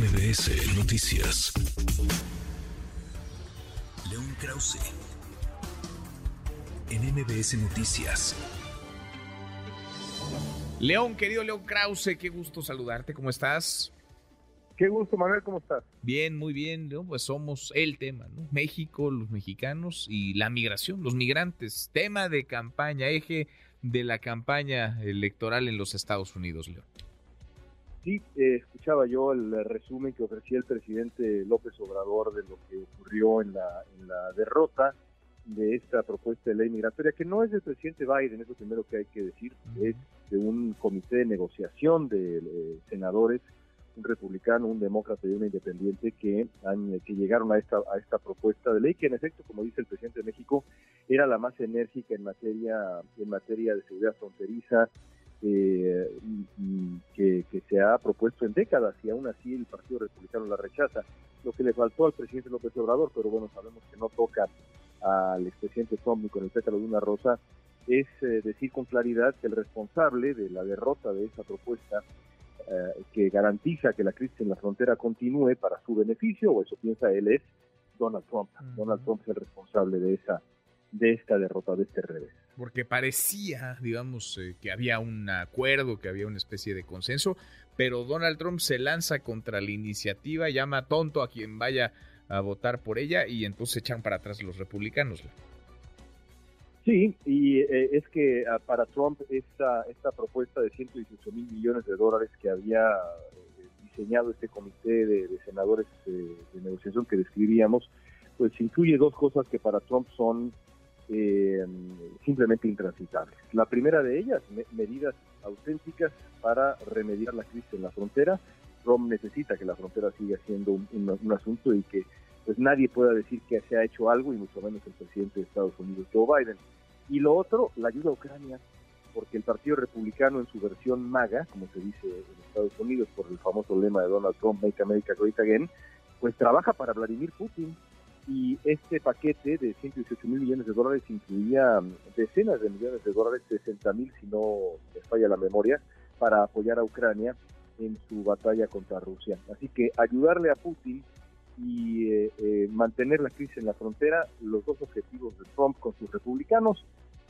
MBS Noticias. León Krause. En MBS Noticias. León, querido León Krause, qué gusto saludarte, ¿cómo estás? Qué gusto, Manuel, ¿cómo estás? Bien, muy bien, León, pues somos el tema, ¿no? México, los mexicanos y la migración, los migrantes, tema de campaña, eje de la campaña electoral en los Estados Unidos, León. Sí, eh, escuchaba yo el resumen que ofrecía el presidente López Obrador de lo que ocurrió en la, en la derrota de esta propuesta de ley migratoria, que no es del presidente Biden, es lo primero que hay que decir, es de un comité de negociación de eh, senadores, un republicano, un demócrata y un independiente que, han, que llegaron a esta, a esta propuesta de ley, que en efecto, como dice el presidente de México, era la más enérgica en materia, en materia de seguridad fronteriza, eh, que, que, se ha propuesto en décadas y aún así el Partido Republicano la rechaza. Lo que le faltó al presidente López Obrador, pero bueno, sabemos que no toca al expresidente Trump ni con el pétalo de una rosa, es eh, decir con claridad que el responsable de la derrota de esa propuesta eh, que garantiza que la crisis en la frontera continúe para su beneficio, o eso piensa él, es Donald Trump. Donald Trump es el responsable de esa de esta derrota, de este revés. Porque parecía, digamos, eh, que había un acuerdo, que había una especie de consenso, pero Donald Trump se lanza contra la iniciativa, llama tonto a quien vaya a votar por ella y entonces echan para atrás los republicanos. Sí, y eh, es que ah, para Trump esta, esta propuesta de 118 mil millones de dólares que había eh, diseñado este comité de, senadores de negociación que describíamos, pues incluye dos cosas que para Trump son eh, simplemente intransitables. La primera de ellas, medidas auténticas para remediar la crisis en la frontera. Trump necesita que la frontera siga siendo un, asunto y que pues nadie pueda decir que se ha hecho algo y mucho menos el presidente de Estados Unidos, Joe Biden. Y lo otro, la ayuda a Ucrania, porque el Partido Republicano en su versión MAGA, como se dice en Estados Unidos por el famoso lema de Donald Trump, Make America Great Again, pues trabaja para Vladimir Putin y este paquete de 118 mil millones de dólares incluía mm, decenas de millones de dólares, 60 mil si no me falla la memoria, para apoyar a Ucrania en su batalla contra Rusia. Así que ayudarle a Putin y eh, eh, mantener la crisis en la frontera, los dos objetivos de Trump con sus republicanos,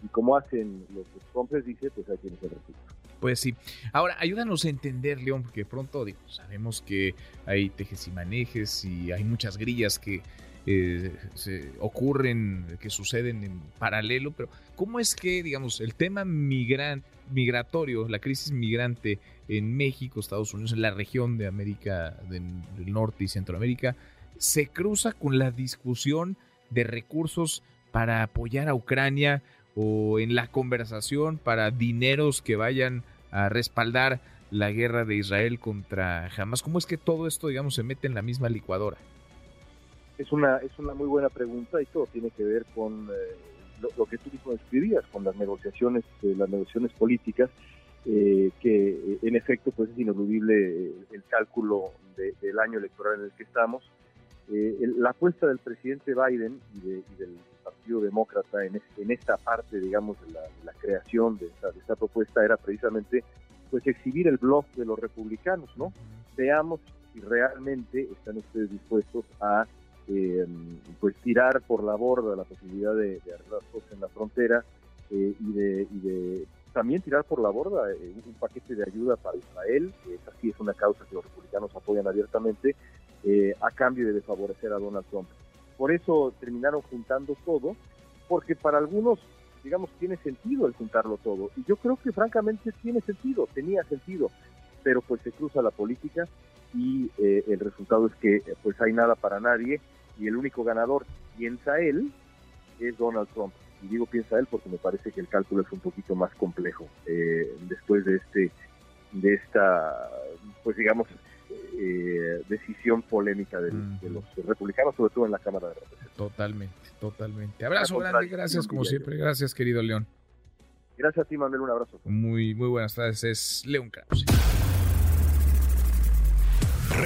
y como hacen los Trump les dice, pues tienes el resultado. Pues sí. Ahora, ayúdanos a entender, León, porque pronto digo, sabemos que hay tejes y manejes y hay muchas grillas que eh, se ocurren, que suceden en paralelo, pero ¿cómo es que, digamos, el tema migratorio, la crisis migrante en México, Estados Unidos, en la región de América del, Norte y Centroamérica, se cruza con la discusión de recursos para apoyar a Ucrania o en la conversación para dineros que vayan a respaldar la guerra de Israel contra Hamas? ¿Cómo es que todo esto, digamos, se mete en la misma licuadora? Es una, es una muy buena pregunta y todo tiene que ver con eh, lo, que tú mismo describías, con las negociaciones, eh, las negociaciones políticas, eh, que en efecto pues es ineludible el cálculo del año electoral en el que estamos. la apuesta del presidente Biden y, del Partido Demócrata en, esta parte, digamos, de la, creación de esta, de esta, propuesta era precisamente pues exhibir el blog de los republicanos, ¿no? Veamos si realmente están ustedes dispuestos a eh, pues tirar por la borda la posibilidad de, de arreglar cosas en la frontera eh, y, de, también tirar por la borda eh, un paquete de ayuda para Israel, que esa sí es una causa que los republicanos apoyan abiertamente, a cambio de desfavorecer a Donald Trump. Por eso terminaron juntando todo, porque para algunos, digamos, tiene sentido el juntarlo todo. Y yo creo que francamente tiene sentido, tenía sentido, pero pues se cruza la política y el resultado es que pues hay nada para nadie y el único ganador, piensa él, es Donald Trump. Y digo piensa él porque me parece que el cálculo es un poquito más complejo eh, después de este, de esta, pues digamos, eh, decisión polémica de, los republicanos, sobre todo en la Cámara de Representantes. Totalmente, totalmente. Abrazo grande, gracias como siempre, gracias querido León. Gracias a ti, Manuel, un abrazo. Muy, muy buenas tardes, es León Krause.